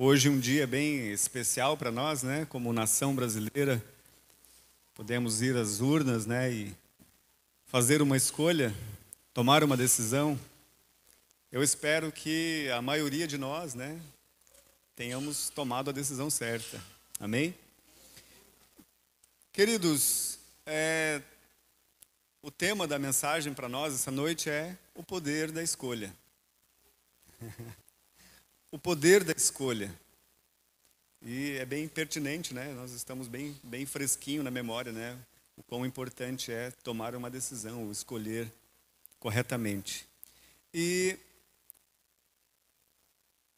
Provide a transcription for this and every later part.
Hoje um dia bem especial para nós, né? Como nação brasileira, podemos ir às urnas, né? E fazer uma escolha, tomar uma decisão. Eu espero que a maioria de nós, né? Tenhamos tomado a decisão certa. Amém? Queridos, é, o tema da mensagem para nós essa noite é o poder da escolha. o poder da escolha. E é bem pertinente, né? Nós estamos bem, bem fresquinho na memória, né? O quão importante é tomar uma decisão, escolher corretamente. E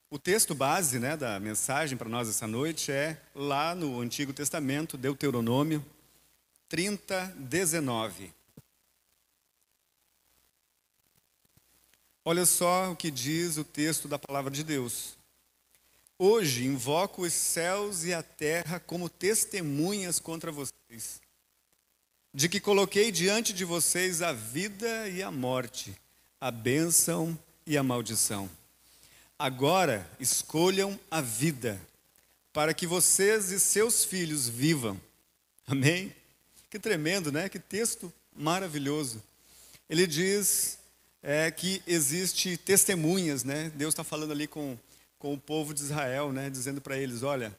o texto base né, da mensagem para nós essa noite é lá no Antigo Testamento, Deuteronômio 30, 19. Olha só o que diz o texto da palavra de Deus. Hoje invoco os céus e a terra como testemunhas contra vocês, de que coloquei diante de vocês a vida e a morte, a bênção e a maldição. Agora escolham a vida, para que vocês e seus filhos vivam. Amém? Que tremendo, né? Que texto maravilhoso. Ele diz é, que existe testemunhas, né? Deus está falando ali com com o povo de Israel, né, dizendo para eles: olha,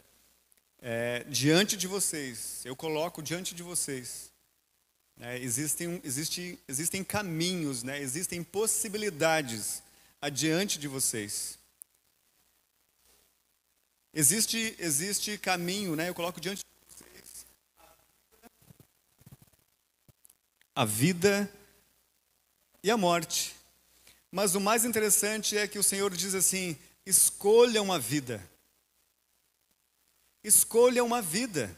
é, diante de vocês, eu coloco diante de vocês, né, existem, existe, existem caminhos, né, existem possibilidades adiante de vocês. Existe, existe caminho, né, eu coloco diante de vocês a vida e a morte. Mas o mais interessante é que o Senhor diz assim: escolham a vida. Escolham uma vida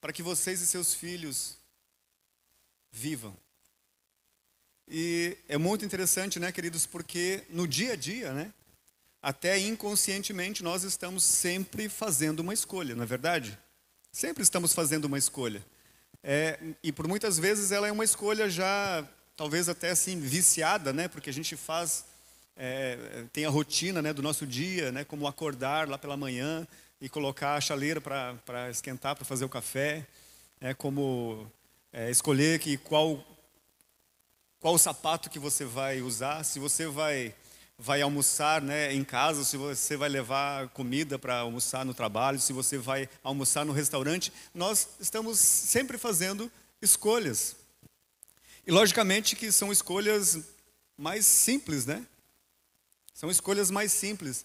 para que vocês e seus filhos vivam. E é muito interessante, né, queridos, porque no dia a dia, né, até inconscientemente nós estamos sempre fazendo uma escolha, não é verdade? Sempre estamos fazendo uma escolha. É, e por muitas vezes ela é uma escolha já, talvez até assim, viciada, né, porque a gente faz é, tem a rotina né, do nosso dia, né, como acordar lá pela manhã e colocar a chaleira para esquentar, para fazer o café, é, como é, escolher que qual, qual sapato que você vai usar, se você vai, vai almoçar né, em casa, se você vai levar comida para almoçar no trabalho, se você vai almoçar no restaurante, nós estamos sempre fazendo escolhas. E logicamente que são escolhas mais simples, né? São escolhas mais simples.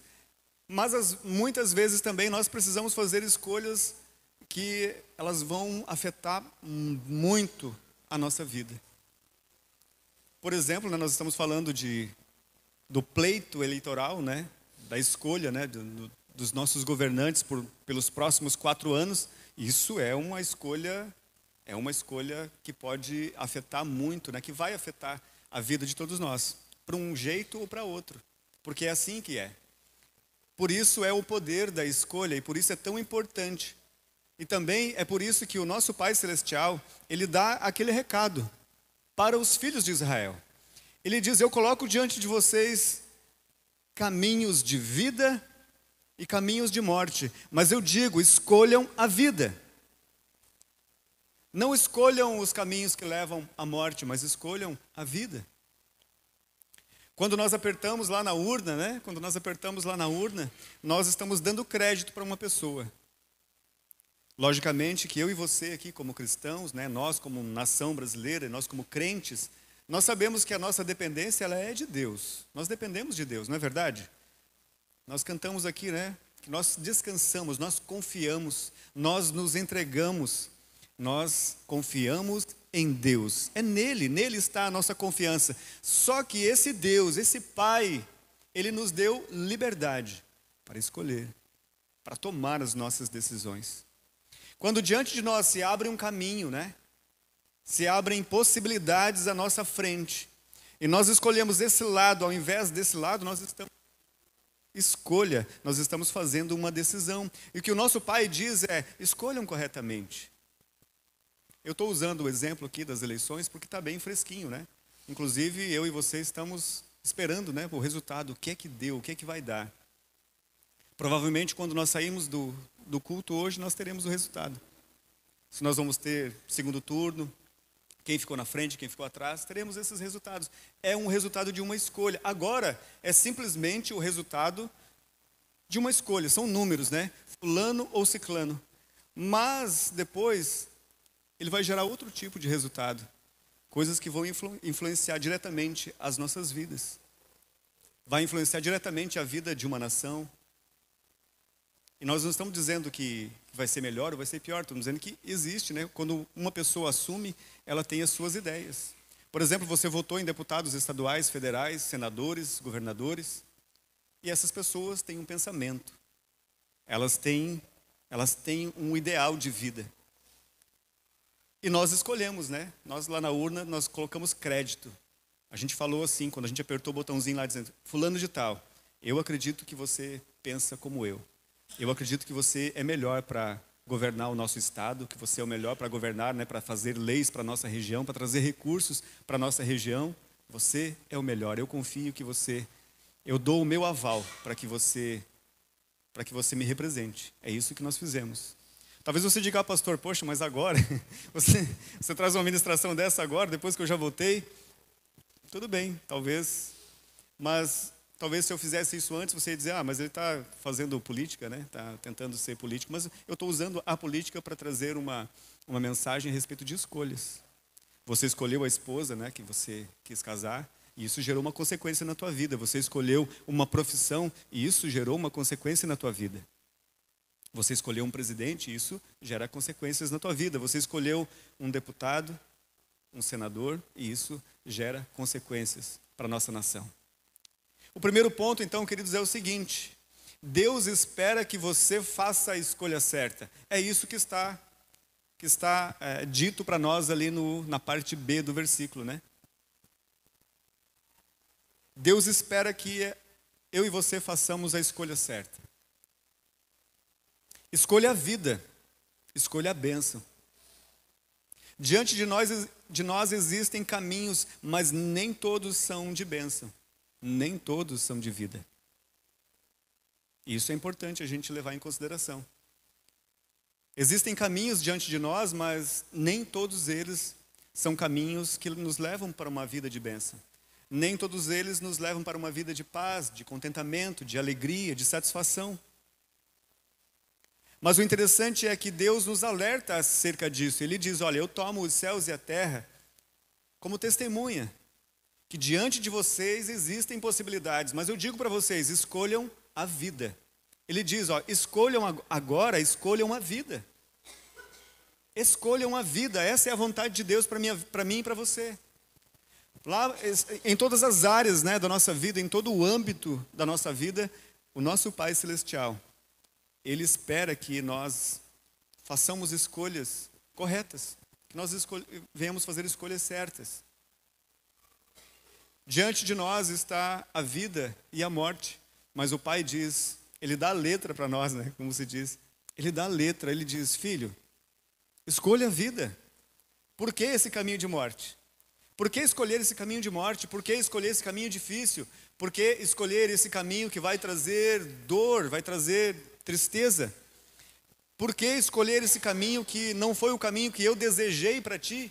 Mas as, muitas vezes também nós precisamos fazer escolhas que elas vão afetar muito a nossa vida. Por exemplo, né, nós estamos falando de, do pleito eleitoral, né, da escolha né, do, do, dos nossos governantes por, pelos próximos quatro anos. Isso é uma escolha, é uma escolha que pode afetar muito, né, que vai afetar a vida de todos nós, para um jeito ou para outro porque é assim que é. Por isso é o poder da escolha e por isso é tão importante. E também é por isso que o nosso Pai Celestial, ele dá aquele recado para os filhos de Israel. Ele diz: Eu coloco diante de vocês caminhos de vida e caminhos de morte, mas eu digo: escolham a vida. Não escolham os caminhos que levam à morte, mas escolham a vida. Quando nós apertamos lá na urna, né? Quando nós apertamos lá na urna, nós estamos dando crédito para uma pessoa. Logicamente que eu e você aqui como cristãos, né, nós como nação brasileira, nós como crentes, nós sabemos que a nossa dependência ela é de Deus. Nós dependemos de Deus, não é verdade? Nós cantamos aqui, né, que nós descansamos, nós confiamos, nós nos entregamos, nós confiamos em Deus. É nele, nele está a nossa confiança. Só que esse Deus, esse Pai, ele nos deu liberdade para escolher, para tomar as nossas decisões. Quando diante de nós se abre um caminho, né? Se abrem possibilidades à nossa frente. E nós escolhemos esse lado ao invés desse lado, nós estamos escolha, nós estamos fazendo uma decisão. E o que o nosso pai diz é: escolham corretamente. Eu estou usando o exemplo aqui das eleições porque está bem fresquinho, né? Inclusive, eu e você estamos esperando né, o resultado, o que é que deu, o que é que vai dar. Provavelmente, quando nós saímos do, do culto hoje, nós teremos o resultado. Se nós vamos ter segundo turno, quem ficou na frente, quem ficou atrás, teremos esses resultados. É um resultado de uma escolha. Agora, é simplesmente o resultado de uma escolha. São números, né? Fulano ou ciclano. Mas, depois, ele vai gerar outro tipo de resultado. Coisas que vão influ influenciar diretamente as nossas vidas. Vai influenciar diretamente a vida de uma nação. E nós não estamos dizendo que vai ser melhor ou vai ser pior, estamos dizendo que existe, né? Quando uma pessoa assume, ela tem as suas ideias. Por exemplo, você votou em deputados estaduais, federais, senadores, governadores, e essas pessoas têm um pensamento. Elas têm, elas têm um ideal de vida. E nós escolhemos, né? Nós lá na urna, nós colocamos crédito. A gente falou assim, quando a gente apertou o botãozinho lá dizendo, fulano de tal, eu acredito que você pensa como eu. Eu acredito que você é melhor para governar o nosso estado, que você é o melhor para governar, né, para fazer leis para nossa região, para trazer recursos para nossa região. Você é o melhor. Eu confio que você eu dou o meu aval para que você para que você me represente. É isso que nós fizemos. Talvez você diga, ah, pastor, poxa, mas agora, você, você traz uma ministração dessa agora, depois que eu já voltei? Tudo bem, talvez. Mas talvez se eu fizesse isso antes, você ia dizer, ah, mas ele está fazendo política, né? Está tentando ser político. Mas eu estou usando a política para trazer uma, uma mensagem a respeito de escolhas. Você escolheu a esposa, né, que você quis casar, e isso gerou uma consequência na tua vida. Você escolheu uma profissão, e isso gerou uma consequência na tua vida. Você escolheu um presidente, isso gera consequências na tua vida. Você escolheu um deputado, um senador, e isso gera consequências para a nossa nação. O primeiro ponto, então, queridos, é o seguinte: Deus espera que você faça a escolha certa. É isso que está que está é, dito para nós ali no, na parte B do versículo, né? Deus espera que eu e você façamos a escolha certa. Escolha a vida, escolha a bênção. Diante de nós, de nós existem caminhos, mas nem todos são de bênção, nem todos são de vida. Isso é importante a gente levar em consideração. Existem caminhos diante de nós, mas nem todos eles são caminhos que nos levam para uma vida de bênção. Nem todos eles nos levam para uma vida de paz, de contentamento, de alegria, de satisfação. Mas o interessante é que Deus nos alerta acerca disso. Ele diz: Olha, eu tomo os céus e a terra como testemunha, que diante de vocês existem possibilidades, mas eu digo para vocês: escolham a vida. Ele diz: ó, escolham agora, escolham a vida. Escolham a vida, essa é a vontade de Deus para mim e para você. Lá, em todas as áreas né, da nossa vida, em todo o âmbito da nossa vida, o nosso Pai Celestial ele espera que nós façamos escolhas corretas, que nós escol venhamos fazer escolhas certas. Diante de nós está a vida e a morte, mas o Pai diz, ele dá a letra para nós, né, como se diz. Ele dá a letra, ele diz: "Filho, escolha a vida. Por que esse caminho de morte? Por que escolher esse caminho de morte? Por que escolher esse caminho difícil? Por que escolher esse caminho que vai trazer dor, vai trazer tristeza. Por que escolher esse caminho que não foi o caminho que eu desejei para ti?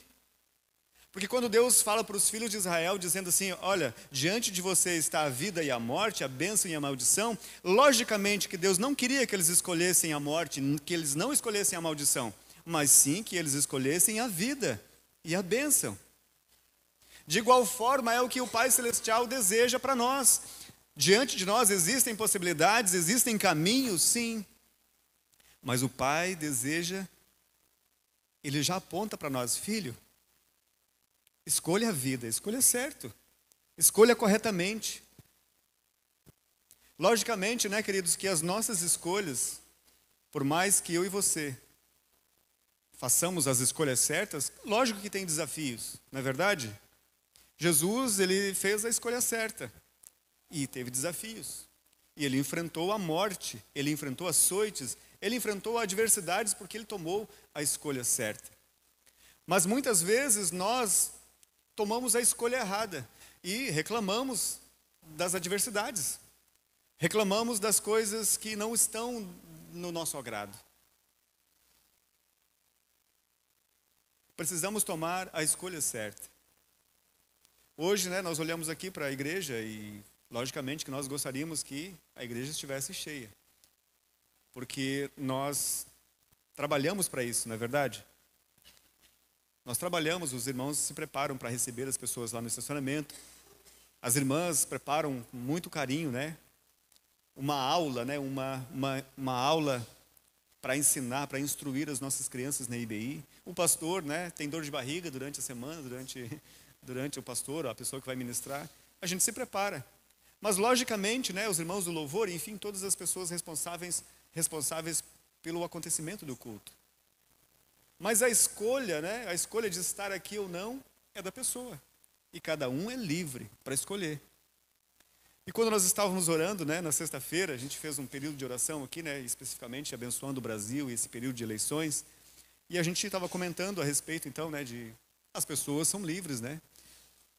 Porque quando Deus fala para os filhos de Israel, dizendo assim: Olha, diante de você está a vida e a morte, a bênção e a maldição, logicamente que Deus não queria que eles escolhessem a morte, que eles não escolhessem a maldição, mas sim que eles escolhessem a vida e a bênção. De igual forma, é o que o Pai Celestial deseja para nós. Diante de nós existem possibilidades, existem caminhos, sim. Mas o Pai deseja, ele já aponta para nós, filho, escolha a vida, escolha certo, escolha corretamente. Logicamente, né, queridos, que as nossas escolhas, por mais que eu e você façamos as escolhas certas, lógico que tem desafios, não é verdade? Jesus, ele fez a escolha certa. E teve desafios. E ele enfrentou a morte, ele enfrentou açoites, ele enfrentou adversidades porque ele tomou a escolha certa. Mas muitas vezes nós tomamos a escolha errada e reclamamos das adversidades. Reclamamos das coisas que não estão no nosso agrado. Precisamos tomar a escolha certa. Hoje, né, nós olhamos aqui para a igreja e, logicamente, que nós gostaríamos que a igreja estivesse cheia. Porque nós trabalhamos para isso, não é verdade? Nós trabalhamos, os irmãos se preparam para receber as pessoas lá no estacionamento. As irmãs preparam com muito carinho, né? Uma aula, né? Uma, uma, uma aula para ensinar, para instruir as nossas crianças na IBI. O pastor, né? Tem dor de barriga durante a semana, durante, durante o pastor, a pessoa que vai ministrar. A gente se prepara. Mas, logicamente, né? Os irmãos do louvor, enfim, todas as pessoas responsáveis, responsáveis pelo acontecimento do culto. Mas a escolha, né, a escolha de estar aqui ou não, é da pessoa. E cada um é livre para escolher. E quando nós estávamos orando, né, na sexta-feira, a gente fez um período de oração aqui, né, especificamente abençoando o Brasil e esse período de eleições. E a gente estava comentando a respeito, então, né, de as pessoas são livres, né?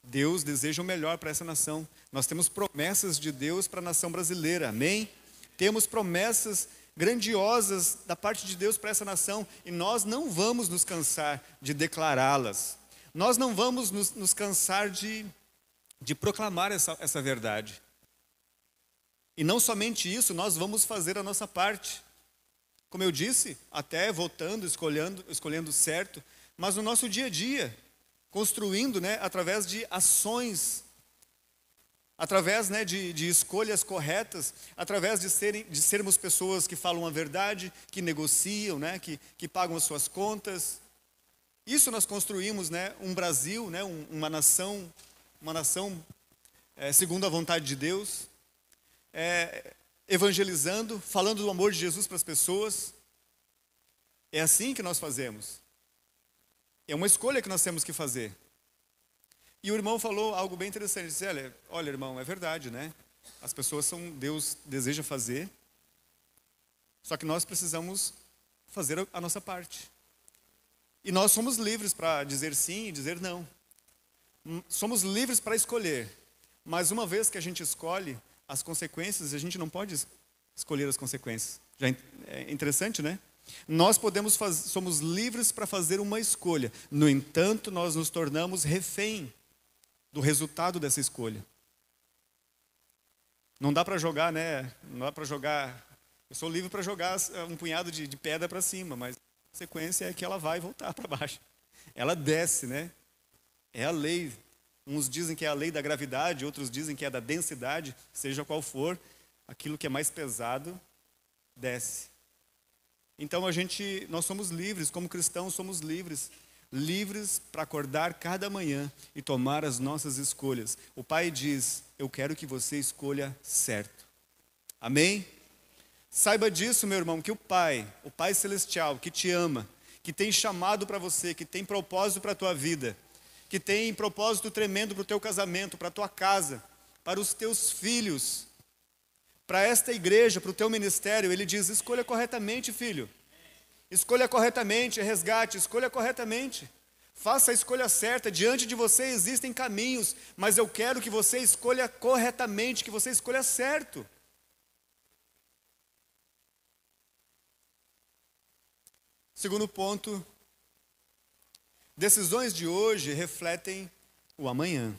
Deus deseja o melhor para essa nação. Nós temos promessas de Deus para a nação brasileira, amém? Temos promessas grandiosas da parte de Deus para essa nação e nós não vamos nos cansar de declará-las. Nós não vamos nos, nos, cansar de, de proclamar essa, essa verdade. E não somente isso, nós vamos fazer a nossa parte. Como eu disse, até votando, escolhendo, escolhendo certo, mas no nosso dia a dia, construindo né, através de ações através né, de, de, escolhas corretas, através de, serem, de sermos pessoas que falam a verdade, que negociam, né, que, que pagam as suas contas. Isso nós construímos né, um Brasil, né, um, uma nação, uma nação é, segundo a vontade de Deus, é, evangelizando, falando do amor de Jesus para as pessoas. É assim que nós fazemos. É uma escolha que nós temos que fazer. E o irmão falou algo bem interessante. Ele disse: olha, olha, irmão, é verdade, né? As pessoas são, Deus deseja fazer, só que nós precisamos fazer a nossa parte. E nós somos livres para dizer sim e dizer não. Hum, somos livres para escolher. Mas uma vez que a gente escolhe as consequências, a gente não pode escolher as consequências. Já é interessante, né? Nós podemos fazer, somos livres para fazer uma escolha. No entanto, nós nos tornamos refém do resultado dessa escolha. Não dá para jogar, né? Não dá para jogar. Eu sou livre para jogar um punhado de, de pedra para cima, mas a sequência é que ela vai voltar para baixo. Ela desce, né? É a lei. Uns dizem que é a lei da gravidade, outros dizem que é da densidade, seja qual for, aquilo que é mais pesado desce. Então a gente, nós somos livres, como cristãos somos livres livres para acordar cada manhã e tomar as nossas escolhas. O Pai diz: Eu quero que você escolha certo. Amém? Saiba disso, meu irmão, que o Pai, o Pai Celestial, que te ama, que tem chamado para você, que tem propósito para a tua vida, que tem propósito tremendo para o teu casamento, para a tua casa, para os teus filhos, para esta igreja, para o teu ministério, ele diz: escolha corretamente, filho. Escolha corretamente, resgate, escolha corretamente. Faça a escolha certa. Diante de você existem caminhos, mas eu quero que você escolha corretamente, que você escolha certo. Segundo ponto, decisões de hoje refletem o amanhã.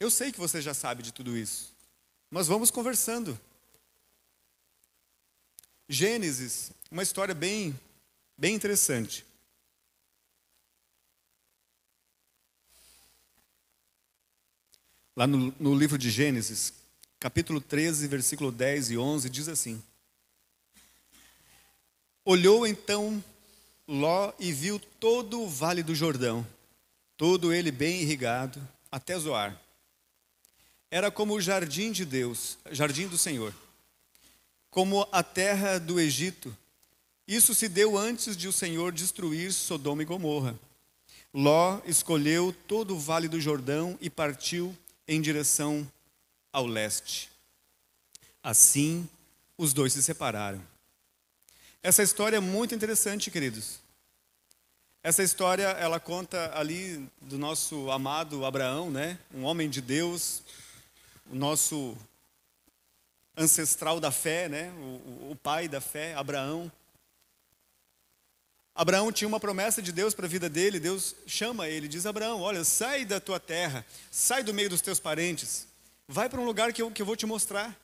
Eu sei que você já sabe de tudo isso, mas vamos conversando. Gênesis, uma história bem, bem interessante. Lá no, no livro de Gênesis, capítulo 13, versículo 10 e 11, diz assim: Olhou então Ló e viu todo o vale do Jordão, todo ele bem irrigado, até Zoar. Era como o jardim de Deus, jardim do Senhor como a terra do Egito. Isso se deu antes de o Senhor destruir Sodoma e Gomorra. Ló escolheu todo o vale do Jordão e partiu em direção ao leste. Assim, os dois se separaram. Essa história é muito interessante, queridos. Essa história, ela conta ali do nosso amado Abraão, né? Um homem de Deus, o nosso ancestral da fé, né? o, o pai da fé, Abraão. Abraão tinha uma promessa de Deus para a vida dele, Deus chama ele, diz: Abraão, olha, sai da tua terra, sai do meio dos teus parentes, vai para um lugar que eu, que eu vou te mostrar.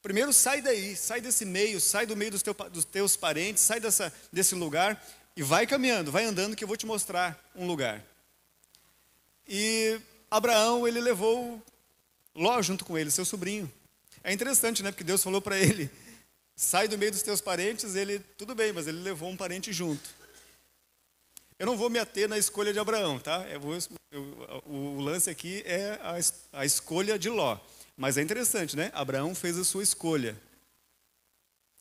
Primeiro sai daí, sai desse meio, sai do meio dos, teu, dos teus parentes, sai dessa, desse lugar e vai caminhando, vai andando que eu vou te mostrar um lugar. E Abraão, ele levou Ló junto com ele, seu sobrinho. É interessante, né? Porque Deus falou para ele: sai do meio dos teus parentes. Ele, tudo bem, mas ele levou um parente junto. Eu não vou me ater na escolha de Abraão, tá? Eu vou, eu, o lance aqui é a, a escolha de Ló. Mas é interessante, né? Abraão fez a sua escolha.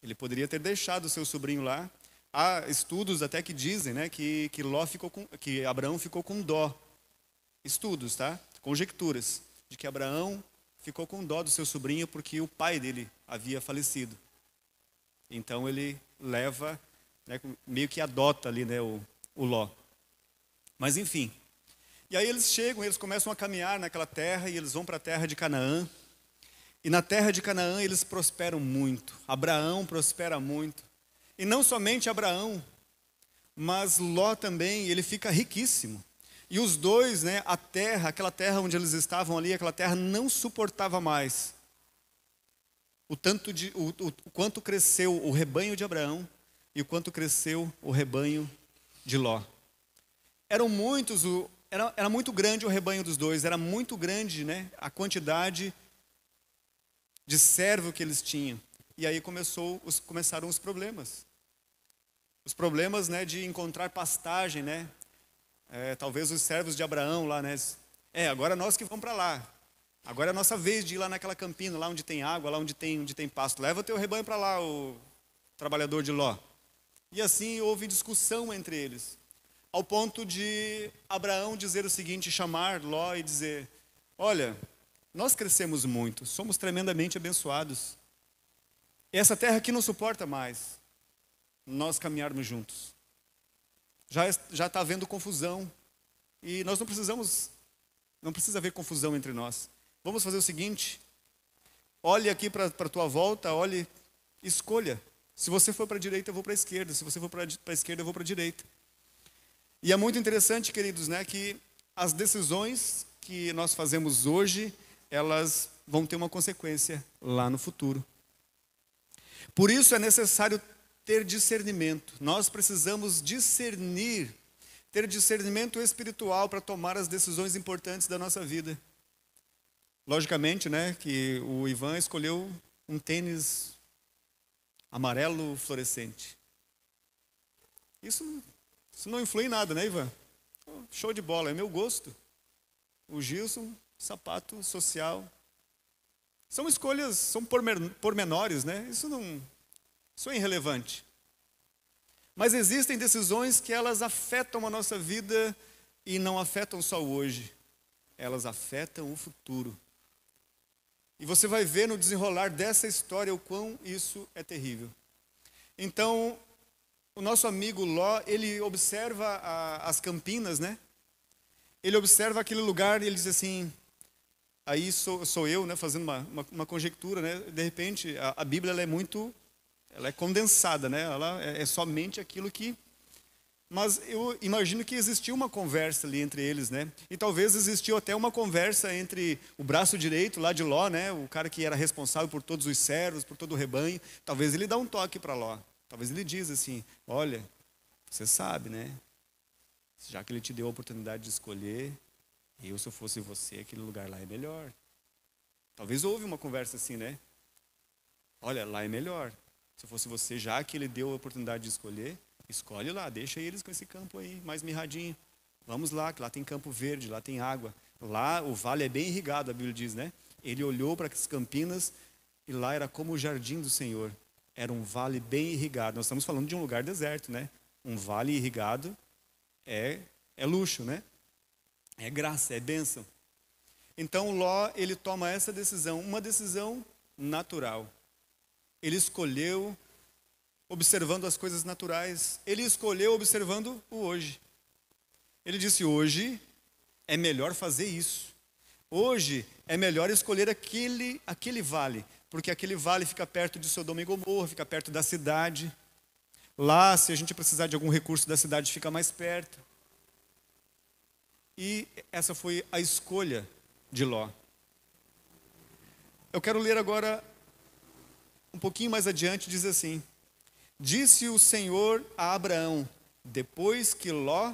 Ele poderia ter deixado seu sobrinho lá. Há estudos até que dizem, né, que que Ló ficou com, que Abraão ficou com dó. Estudos, tá? Conjecturas de que Abraão ficou com dó do seu sobrinho porque o pai dele havia falecido. Então ele leva, né, meio que adota ali, né, o, o Ló. Mas enfim. E aí eles chegam, eles começam a caminhar naquela terra e eles vão para a terra de Canaã. E na terra de Canaã eles prosperam muito. Abraão prospera muito. E não somente Abraão, mas Ló também, ele fica riquíssimo. E os dois, né, a terra, aquela terra onde eles estavam ali, aquela terra não suportava mais o tanto de o, o, o quanto cresceu o rebanho de Abraão e o quanto cresceu o rebanho de Ló. Eram muitos, o, era, era muito grande o rebanho dos dois, era muito grande né, a quantidade de servo que eles tinham. E aí começou os, começaram os problemas. Os problemas né, de encontrar pastagem, né? É, talvez os servos de Abraão lá, né? É, agora nós que vamos para lá. Agora é a nossa vez de ir lá naquela campina, lá onde tem água, lá onde tem, onde tem pasto. Leva o teu rebanho para lá, o trabalhador de Ló. E assim houve discussão entre eles, ao ponto de Abraão dizer o seguinte, chamar Ló e dizer: Olha, nós crescemos muito, somos tremendamente abençoados. Essa terra aqui não suporta mais nós caminharmos juntos. Já está havendo confusão e nós não precisamos, não precisa haver confusão entre nós. Vamos fazer o seguinte: olhe aqui para a tua volta, olhe, escolha se você for para a direita, eu vou para a esquerda. Se você for para a esquerda, eu vou para a direita. E é muito interessante, queridos, né, que as decisões que nós fazemos hoje, elas vão ter uma consequência lá no futuro. Por isso é necessário ter discernimento. Nós precisamos discernir, ter discernimento espiritual para tomar as decisões importantes da nossa vida. Logicamente, né, que o Ivan escolheu um tênis amarelo fluorescente. Isso, isso não influi em nada, né, Ivan? Show de bola, é meu gosto. O Gilson, sapato social. São escolhas, são pormenores, né? Isso não, isso é irrelevante. Mas existem decisões que elas afetam a nossa vida e não afetam só o hoje. Elas afetam o futuro. E você vai ver no desenrolar dessa história o quão isso é terrível. Então, o nosso amigo Ló, ele observa a, as campinas, né? Ele observa aquele lugar e ele diz assim, aí sou, sou eu, né, fazendo uma, uma, uma conjectura, né? De repente, a, a Bíblia é muito, ela é condensada, né? Ela é, é somente aquilo que mas eu imagino que existiu uma conversa ali entre eles, né? E talvez existiu até uma conversa entre o braço direito lá de Ló, né? O cara que era responsável por todos os servos, por todo o rebanho. Talvez ele dá um toque para Ló. Talvez ele diz assim: Olha, você sabe, né? Já que ele te deu a oportunidade de escolher, eu, se eu fosse você, aquele lugar lá é melhor. Talvez houve uma conversa assim, né? Olha, lá é melhor. Se fosse você, já que ele deu a oportunidade de escolher, Escolhe lá, deixa eles com esse campo aí, mais mirradinho. Vamos lá, que lá tem campo verde, lá tem água. Lá o vale é bem irrigado, a Bíblia diz, né? Ele olhou para as campinas e lá era como o jardim do Senhor. Era um vale bem irrigado. Nós estamos falando de um lugar deserto, né? Um vale irrigado é, é luxo, né? É graça, é bênção. Então Ló, ele toma essa decisão, uma decisão natural. Ele escolheu observando as coisas naturais. Ele escolheu observando o hoje. Ele disse: hoje é melhor fazer isso. Hoje é melhor escolher aquele, aquele vale. porque aquele vale fica perto de Sodoma e Gomorra, fica perto da cidade. Lá, se a gente precisar de algum recurso da cidade, fica mais perto. E essa foi a escolha de Ló. Eu quero ler agora um pouquinho mais adiante, diz assim: Disse o Senhor a Abraão, depois que Ló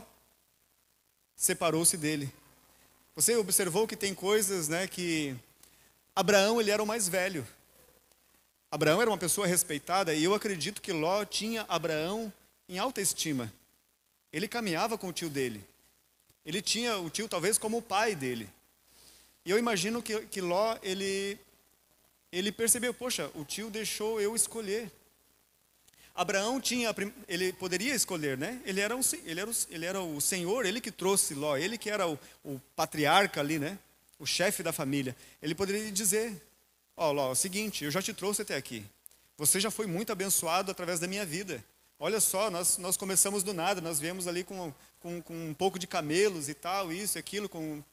separou-se dele. Você observou que tem coisas, né, que Abraão ele era o mais velho. Abraão era uma pessoa respeitada e eu acredito que Ló tinha Abraão em alta estima. Ele caminhava com o tio dele. Ele tinha o tio talvez como o pai dele. E eu imagino que, que Ló, ele, ele percebeu, poxa, o tio deixou eu escolher. Abraão tinha, ele poderia escolher, né? Ele era, um, ele, era o, ele era o senhor, ele que trouxe Ló, ele que era o, o patriarca ali, né? O chefe da família. Ele poderia dizer, ó, oh, Ló, é o seguinte, eu já te trouxe até aqui. Você já foi muito abençoado através da minha vida. Olha só, nós, nós começamos do nada, nós viemos ali com, com, com um pouco de camelos e tal, isso, aquilo, com...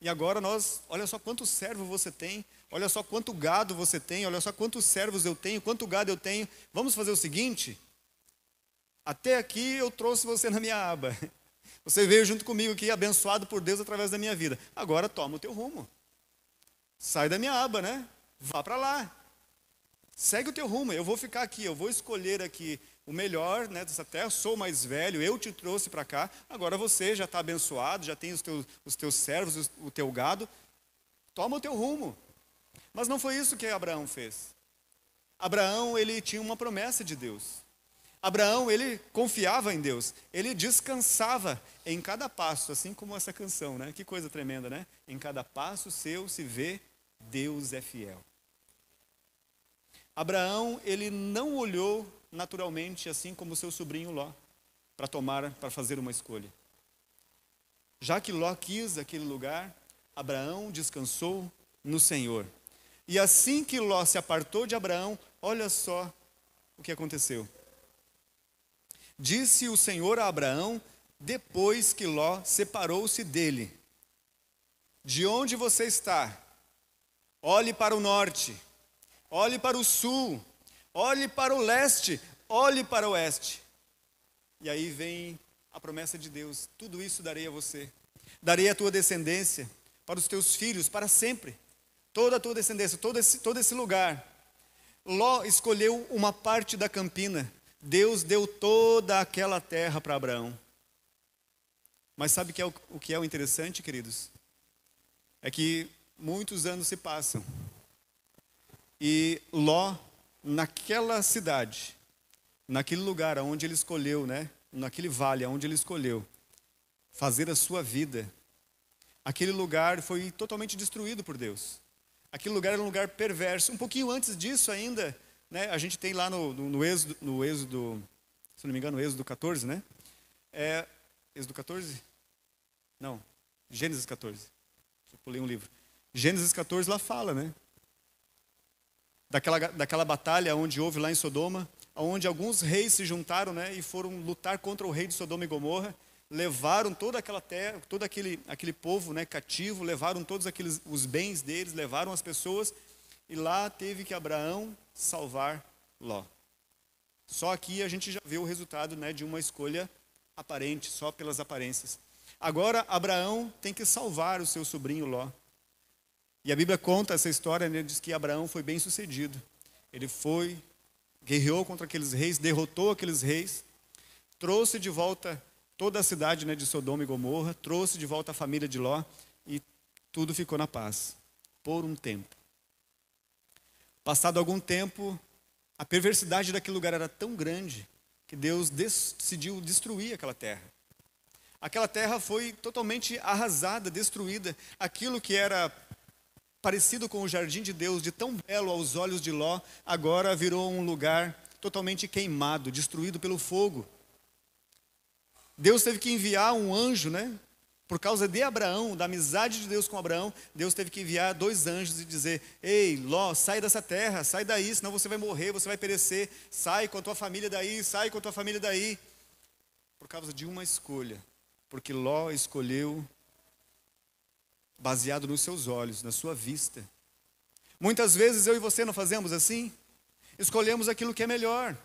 e agora nós, olha só quanto servo você tem, Olha só quanto gado você tem, olha só quantos servos eu tenho, quanto gado eu tenho. Vamos fazer o seguinte? Até aqui eu trouxe você na minha aba. Você veio junto comigo aqui, abençoado por Deus através da minha vida. Agora toma o teu rumo. Sai da minha aba, né? Vá para lá. Segue o teu rumo. Eu vou ficar aqui, eu vou escolher aqui o melhor né, dessa terra. Sou mais velho, eu te trouxe para cá. Agora você já está abençoado, já tem os teus, os teus servos, o teu gado. Toma o teu rumo. Mas não foi isso que Abraão fez. Abraão, ele tinha uma promessa de Deus. Abraão, ele confiava em Deus. Ele descansava em cada passo, assim como essa canção, né? Que coisa tremenda, né? Em cada passo seu se vê Deus é fiel. Abraão, ele não olhou naturalmente assim como seu sobrinho Ló para tomar, para fazer uma escolha. Já que Ló quis aquele lugar, Abraão descansou no Senhor. E assim que Ló se apartou de Abraão, olha só o que aconteceu. Disse o Senhor a Abraão, depois que Ló separou-se dele: De onde você está? Olhe para o norte, olhe para o sul, olhe para o leste, olhe para o oeste. E aí vem a promessa de Deus: tudo isso darei a você, darei a tua descendência, para os teus filhos, para sempre toda a tua descendência, todo esse, todo esse lugar. Ló escolheu uma parte da campina. Deus deu toda aquela terra para Abraão. Mas sabe que é o, o que é o interessante, queridos? É que muitos anos se passam. E Ló, naquela cidade, naquele lugar onde ele escolheu, né? Naquele vale onde ele escolheu fazer a sua vida, aquele lugar foi totalmente destruído por Deus. Aquele lugar era um lugar perverso. Um pouquinho antes disso ainda, né, a gente tem lá no, no, no, êxodo, no êxodo, se não me engano, no êxodo 14, né? É, êxodo 14? Não, Gênesis 14. Eu pulei um livro. Gênesis 14 lá fala, né? Daquela, daquela batalha onde houve lá em Sodoma, onde alguns reis se juntaram né, e foram lutar contra o rei de Sodoma e Gomorra levaram toda aquela terra, todo aquele, aquele povo né, cativo, levaram todos aqueles os bens deles, levaram as pessoas, e lá teve que Abraão salvar Ló. Só aqui a gente já vê o resultado né, de uma escolha aparente, só pelas aparências. Agora Abraão tem que salvar o seu sobrinho Ló. E a Bíblia conta essa história, né, diz que Abraão foi bem sucedido. Ele foi, guerreou contra aqueles reis, derrotou aqueles reis, trouxe de volta toda a cidade né, de Sodoma e Gomorra, trouxe de volta a família de Ló e tudo ficou na paz, por um tempo. Passado algum tempo, a perversidade daquele lugar era tão grande que Deus decidiu destruir aquela terra. Aquela terra foi totalmente arrasada, destruída. Aquilo que era parecido com o jardim de Deus, de tão belo aos olhos de Ló, agora virou um lugar totalmente queimado, destruído pelo fogo. Deus teve que enviar um anjo, né? Por causa de Abraão, da amizade de Deus com Abraão, Deus teve que enviar dois anjos e dizer: Ei, Ló, sai dessa terra, sai daí, senão você vai morrer, você vai perecer. Sai com a tua família daí, sai com a tua família daí. Por causa de uma escolha. Porque Ló escolheu baseado nos seus olhos, na sua vista. Muitas vezes eu e você não fazemos assim? Escolhemos aquilo que é melhor.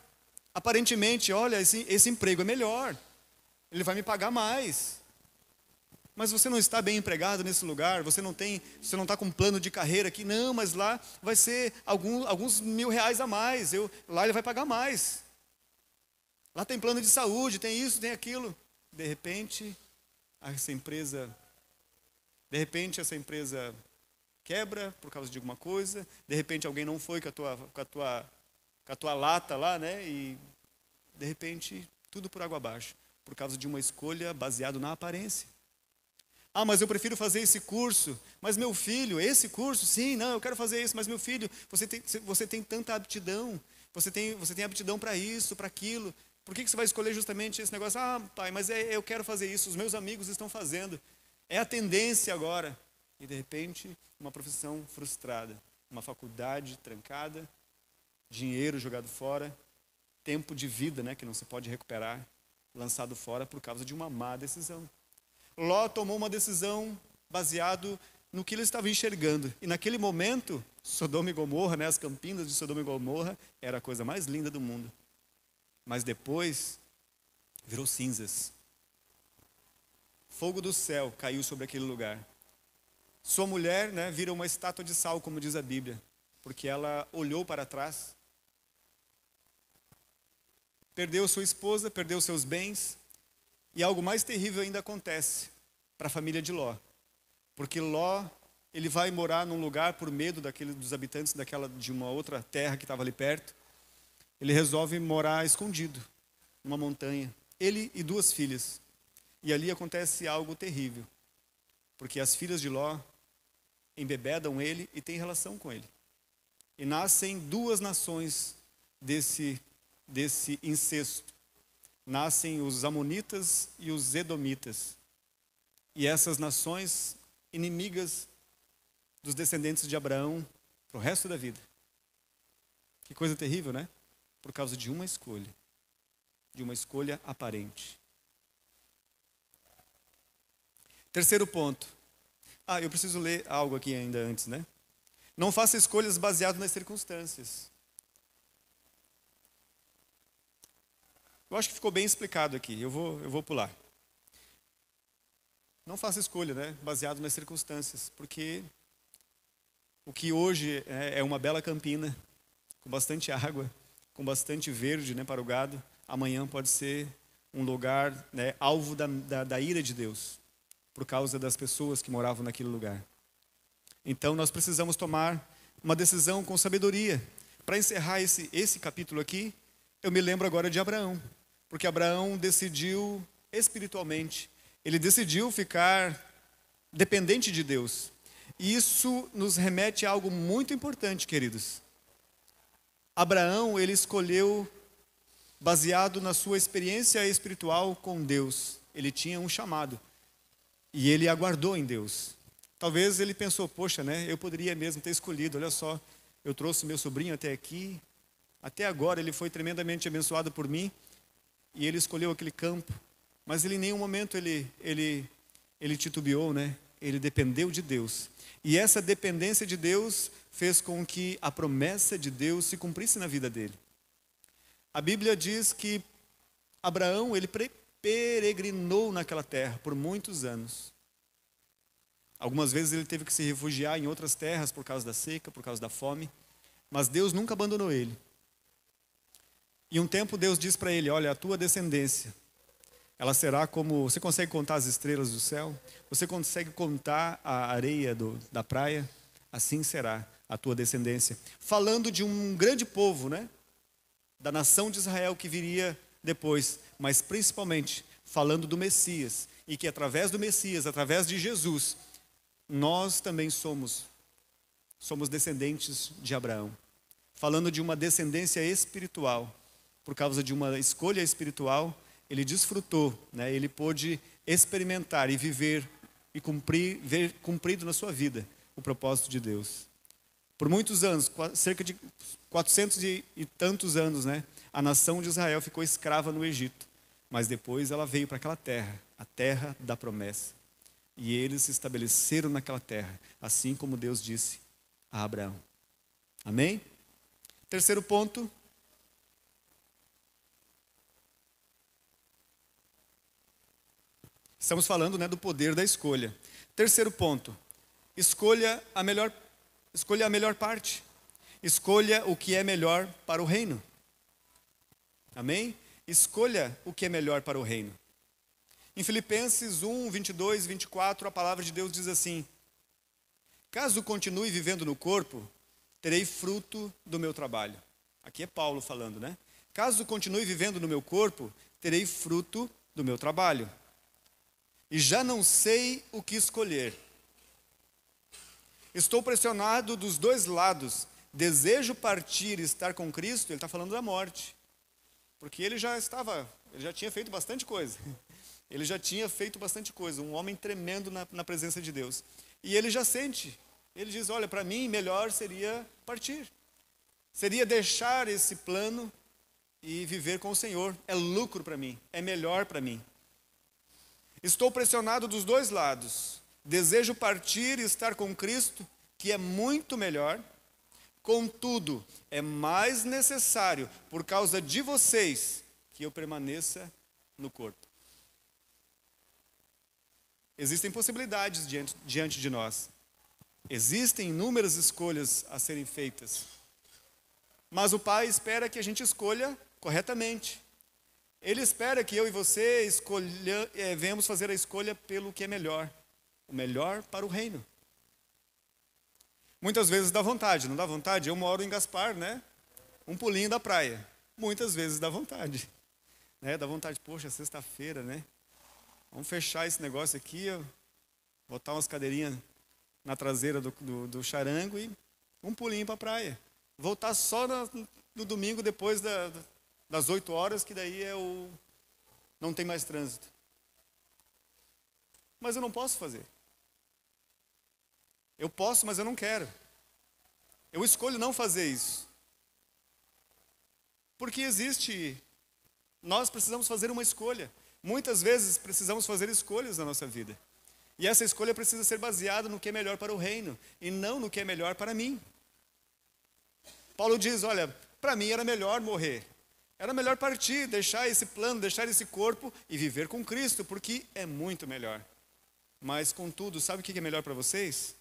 Aparentemente, olha, esse, esse emprego é melhor. Ele vai me pagar mais. Mas você não está bem empregado nesse lugar, você não tem, você não está com um plano de carreira aqui, não, mas lá vai ser algum, alguns mil reais a mais. Eu, lá ele vai pagar mais. Lá tem plano de saúde, tem isso, tem aquilo. De repente, essa empresa, de repente essa empresa quebra por causa de alguma coisa, de repente alguém não foi com a tua, com a tua, com a tua lata lá, né? E de repente tudo por água abaixo, por causa de uma escolha baseada na aparência. Ah, mas eu prefiro fazer esse curso. Mas meu filho, esse curso, sim, não, eu quero fazer isso. Mas meu filho, você tem, você tem tanta aptidão. Você tem, você tem aptidão para isso, para aquilo. Por que, que você vai escolher justamente esse negócio? Ah, pai, mas é, eu quero fazer isso. Os meus amigos estão fazendo. É a tendência agora. E de repente, uma profissão frustrada. Uma faculdade trancada. Dinheiro jogado fora. Tempo de vida né, que não se pode recuperar. Lançado fora por causa de uma má decisão. Ló tomou uma decisão baseado no que ele estava enxergando. E naquele momento, Sodoma e Gomorra, né, as campinas de Sodoma e Gomorra, era a coisa mais linda do mundo. Mas depois, virou cinzas. Fogo do céu caiu sobre aquele lugar. Sua mulher né, vira uma estátua de sal, como diz a Bíblia, porque ela olhou para trás, perdeu sua esposa, perdeu seus bens, e algo mais terrível ainda acontece para a família de Ló. Porque Ló, ele vai morar num lugar por medo daquele, dos habitantes daquela, de uma outra terra que estava ali perto. Ele resolve morar escondido, numa montanha. Ele e duas filhas. E ali acontece algo terrível. Porque as filhas de Ló embebedam ele e têm relação com ele. E nascem duas nações desse, desse incesto nascem os Amonitas e os Edomitas. E essas nações inimigas dos descendentes de Abraão para o resto da vida. Que coisa terrível, né? Por causa de uma escolha. De uma escolha aparente. Terceiro ponto. Ah, eu preciso ler algo aqui ainda antes, né? Não faça escolhas baseadas nas circunstâncias. Eu acho que ficou bem explicado aqui, eu vou, eu vou pular. Não faça escolha, né, baseado nas circunstâncias, porque o que hoje é, é uma bela campina, com bastante água, com bastante verde né, para o gado, amanhã pode ser um lugar né, alvo da, da, da ira de Deus, por causa das pessoas que moravam naquele lugar. Então nós precisamos tomar uma decisão com sabedoria. Para encerrar esse, esse capítulo aqui, eu me lembro agora de Abraão, porque Abraão decidiu espiritualmente, ele decidiu ficar dependente de Deus. E isso nos remete a algo muito importante, queridos. Abraão, ele escolheu baseado na sua experiência espiritual com Deus. Ele tinha um chamado e ele aguardou em Deus. Talvez ele pensou, poxa, né, eu poderia mesmo ter escolhido, olha só, eu trouxe meu sobrinho até aqui, até agora ele foi tremendamente abençoado por mim e ele escolheu aquele campo, mas ele em nenhum momento ele ele ele titubeou, né? Ele dependeu de Deus. E essa dependência de Deus fez com que a promessa de Deus se cumprisse na vida dele. A Bíblia diz que Abraão, ele peregrinou naquela terra por muitos anos. Algumas vezes ele teve que se refugiar em outras terras por causa da seca, por causa da fome, mas Deus nunca abandonou ele. E um tempo Deus diz para ele: Olha, a tua descendência, ela será como. Você consegue contar as estrelas do céu? Você consegue contar a areia do, da praia? Assim será a tua descendência. Falando de um grande povo, né? Da nação de Israel que viria depois, mas principalmente falando do Messias. E que através do Messias, através de Jesus, nós também somos somos descendentes de Abraão. Falando de uma descendência espiritual por causa de uma escolha espiritual, ele desfrutou, né? ele pôde experimentar e viver e cumprir, ver cumprido na sua vida o propósito de Deus. Por muitos anos, cerca de 400 e, tantos anos, né? a nação de Israel ficou escrava no Egito, mas depois ela veio para aquela terra, a terra da promessa. E eles se estabeleceram naquela terra, assim como Deus disse a Abraão. Amém? Terceiro ponto. Estamos falando né, do poder da escolha. Terceiro ponto. Escolha a melhor, escolha a melhor parte. Escolha o que é melhor para o reino. Amém? Escolha o que é melhor para o reino. Em Filipenses 1, 22 e 24, a palavra de Deus diz assim: Caso continue vivendo no corpo, terei fruto do meu trabalho. Aqui é Paulo falando, né? Caso continue vivendo no meu corpo, terei fruto do meu trabalho. E já não sei o que escolher. Estou pressionado dos dois lados. Desejo partir e estar com Cristo, ele está falando da morte. Porque ele já estava, ele já tinha feito bastante coisa. Ele já tinha feito bastante coisa, um homem tremendo na, na presença de Deus. E ele já sente, ele diz: Olha, para mim, melhor seria partir, seria deixar esse plano e viver com o Senhor. É lucro para mim, é melhor para mim. Estou pressionado dos dois lados. Desejo partir e estar com Cristo, que é muito melhor Contudo, é mais necessário, por causa de vocês, que eu permaneça no corpo. Existem possibilidades diante, diante de nós. Existem inúmeras escolhas a serem feitas. Mas o Pai espera que a gente escolha corretamente. Ele espera que eu e você escolha, é, venhamos fazer a escolha pelo que é melhor o melhor para o reino. Muitas vezes dá vontade, não dá vontade? Eu moro em Gaspar, né? Um pulinho da praia. Muitas vezes dá vontade. Né? Dá vontade, poxa, sexta-feira, né? Vamos fechar esse negócio aqui, ó, botar umas cadeirinhas na traseira do, do, do charango e um pulinho para a praia. Voltar só no, no domingo depois da, das 8 horas, que daí é o. não tem mais trânsito. Mas eu não posso fazer. Eu posso, mas eu não quero. Eu escolho não fazer isso. Porque existe. Nós precisamos fazer uma escolha. Muitas vezes precisamos fazer escolhas na nossa vida. E essa escolha precisa ser baseada no que é melhor para o reino e não no que é melhor para mim. Paulo diz: Olha, para mim era melhor morrer. Era melhor partir, deixar esse plano, deixar esse corpo e viver com Cristo, porque é muito melhor. Mas, contudo, sabe o que é melhor para vocês?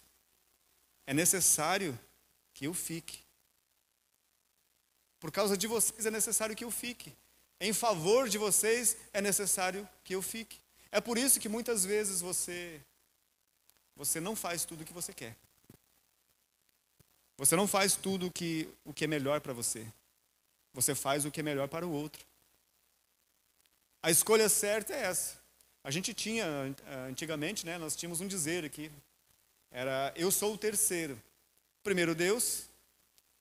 é necessário que eu fique. Por causa de vocês é necessário que eu fique. Em favor de vocês é necessário que eu fique. É por isso que muitas vezes você você não faz tudo o que você quer. Você não faz tudo que, o que é melhor para você. Você faz o que é melhor para o outro. A escolha certa é essa. A gente tinha, antigamente, né, nós tínhamos um dizer aqui, era eu sou o terceiro. Primeiro Deus,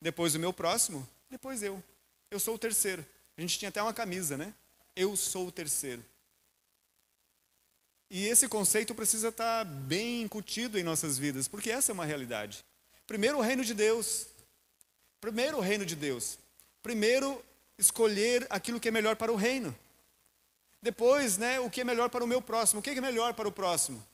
depois o meu próximo, depois eu. Eu sou o terceiro. A gente tinha até uma camisa, né? Eu sou o terceiro. E esse conceito precisa estar bem incutido em nossas vidas, porque essa é uma realidade. Primeiro o reino de Deus. Primeiro o reino de Deus. Primeiro escolher aquilo que é melhor para o reino. Depois, né, o que é melhor para o meu próximo. O que é melhor para o próximo?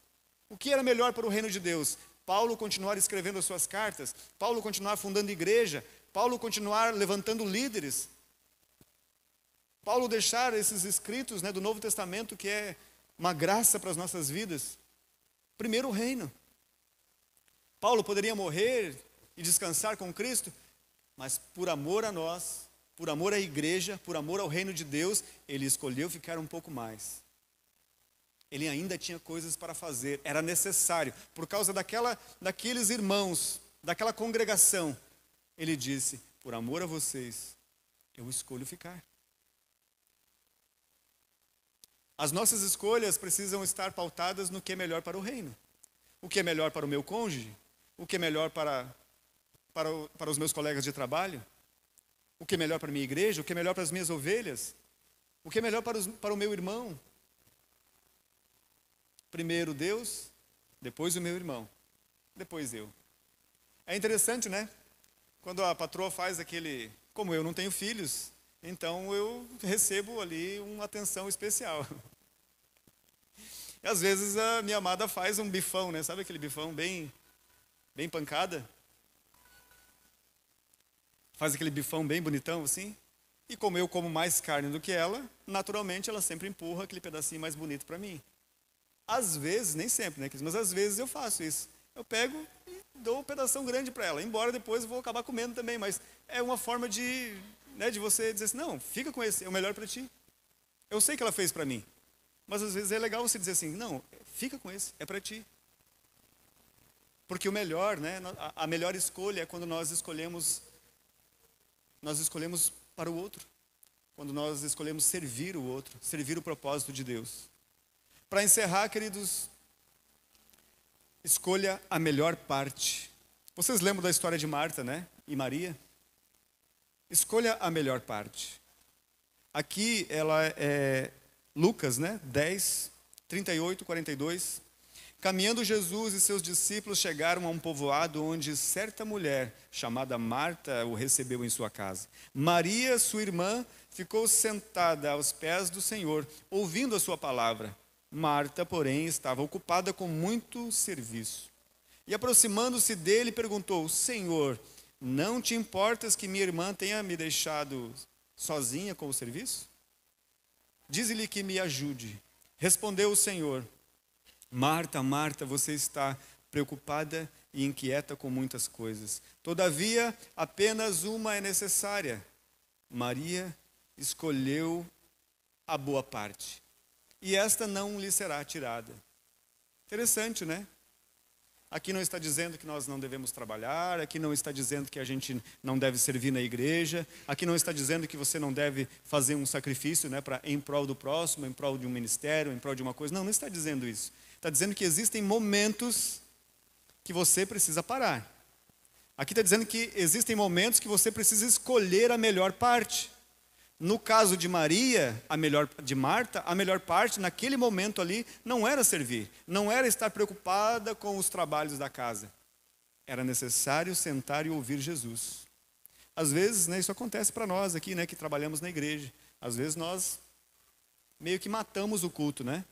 O que era melhor para o reino de Deus? Paulo continuar escrevendo as suas cartas, Paulo continuar fundando igreja, Paulo continuar levantando líderes, Paulo deixar esses escritos né, do Novo Testamento que é uma graça para as nossas vidas. Primeiro o reino. Paulo poderia morrer e descansar com Cristo, mas por amor a nós, por amor à igreja, por amor ao reino de Deus, ele escolheu ficar um pouco mais ele ainda tinha coisas para fazer, era necessário, por causa daquela, daqueles irmãos, daquela congregação. Ele disse: Por amor a vocês, eu escolho ficar. As nossas escolhas precisam estar pautadas no que é melhor para o reino. O que é melhor para o meu cônjuge? O que é melhor para, para, o, para os meus colegas de trabalho? O que é melhor para a minha igreja? O que é melhor para as minhas ovelhas? O que é melhor para, os, para o meu irmão? Primeiro Deus, depois o meu irmão, depois eu. É interessante, né? Quando a patroa faz aquele. Como eu não tenho filhos, então eu recebo ali uma atenção especial. E às vezes a minha amada faz um bifão, né? Sabe aquele bifão bem, bem pancada? Faz aquele bifão bem bonitão assim. E como eu como mais carne do que ela, naturalmente ela sempre empurra aquele pedacinho mais bonito para mim. Às vezes, nem sempre, né, mas às vezes eu faço isso. Eu pego e dou um pedação grande para ela, embora depois eu vou acabar comendo também, mas é uma forma de, né, de você dizer assim, não, fica com esse, é o melhor para ti. Eu sei que ela fez para mim, mas às vezes é legal você dizer assim, não, fica com esse, é para ti. Porque o melhor, né, a melhor escolha é quando nós escolhemos nós escolhemos para o outro. Quando nós escolhemos servir o outro, servir o propósito de Deus. Para encerrar, queridos, escolha a melhor parte. Vocês lembram da história de Marta, né? E Maria? Escolha a melhor parte. Aqui ela é Lucas, né? 10, 38, 42. Caminhando Jesus e seus discípulos chegaram a um povoado onde certa mulher, chamada Marta, o recebeu em sua casa. Maria, sua irmã, ficou sentada aos pés do Senhor, ouvindo a sua palavra. Marta, porém, estava ocupada com muito serviço. E aproximando-se dele, perguntou: Senhor, não te importas que minha irmã tenha me deixado sozinha com o serviço? Dize-lhe que me ajude. Respondeu o Senhor: Marta, Marta, você está preocupada e inquieta com muitas coisas. Todavia, apenas uma é necessária. Maria escolheu a boa parte, e esta não lhe será tirada. Interessante, né? Aqui não está dizendo que nós não devemos trabalhar, aqui não está dizendo que a gente não deve servir na igreja, aqui não está dizendo que você não deve fazer um sacrifício né, pra, em prol do próximo, em prol de um ministério, em prol de uma coisa. Não, não está dizendo isso. Está dizendo que existem momentos que você precisa parar. Aqui está dizendo que existem momentos que você precisa escolher a melhor parte. No caso de Maria, a melhor de Marta, a melhor parte naquele momento ali não era servir, não era estar preocupada com os trabalhos da casa. Era necessário sentar e ouvir Jesus. Às vezes, né, isso acontece para nós aqui, né, que trabalhamos na igreja. Às vezes nós meio que matamos o culto, né?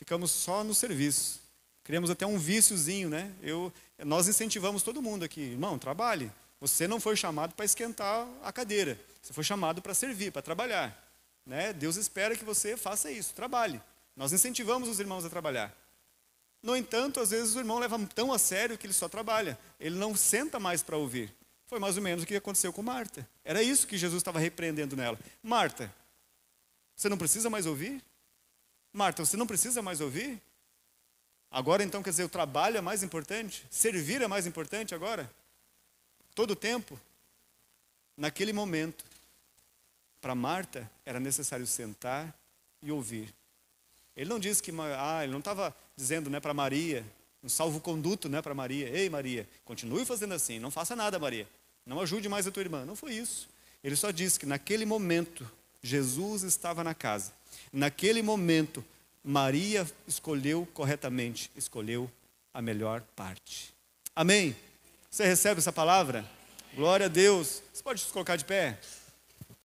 Ficamos só no serviço. Criamos até um víciozinho, né? Eu, nós incentivamos todo mundo aqui, irmão, trabalhe. Você não foi chamado para esquentar a cadeira. Você foi chamado para servir, para trabalhar. Né? Deus espera que você faça isso, trabalhe. Nós incentivamos os irmãos a trabalhar. No entanto, às vezes o irmão leva tão a sério que ele só trabalha. Ele não senta mais para ouvir. Foi mais ou menos o que aconteceu com Marta. Era isso que Jesus estava repreendendo nela. Marta, você não precisa mais ouvir? Marta, você não precisa mais ouvir? Agora então quer dizer, o trabalho é mais importante? Servir é mais importante agora? Todo o tempo? Naquele momento, para Marta era necessário sentar e ouvir. Ele não disse que, ah, ele não estava dizendo né, para Maria, um salvo-conduto né, para Maria. Ei, Maria, continue fazendo assim, não faça nada, Maria. Não ajude mais a tua irmã. Não foi isso. Ele só disse que naquele momento, Jesus estava na casa Naquele momento, Maria escolheu corretamente, escolheu a melhor parte. Amém? Você recebe essa palavra? Glória a Deus. Você pode se colocar de pé?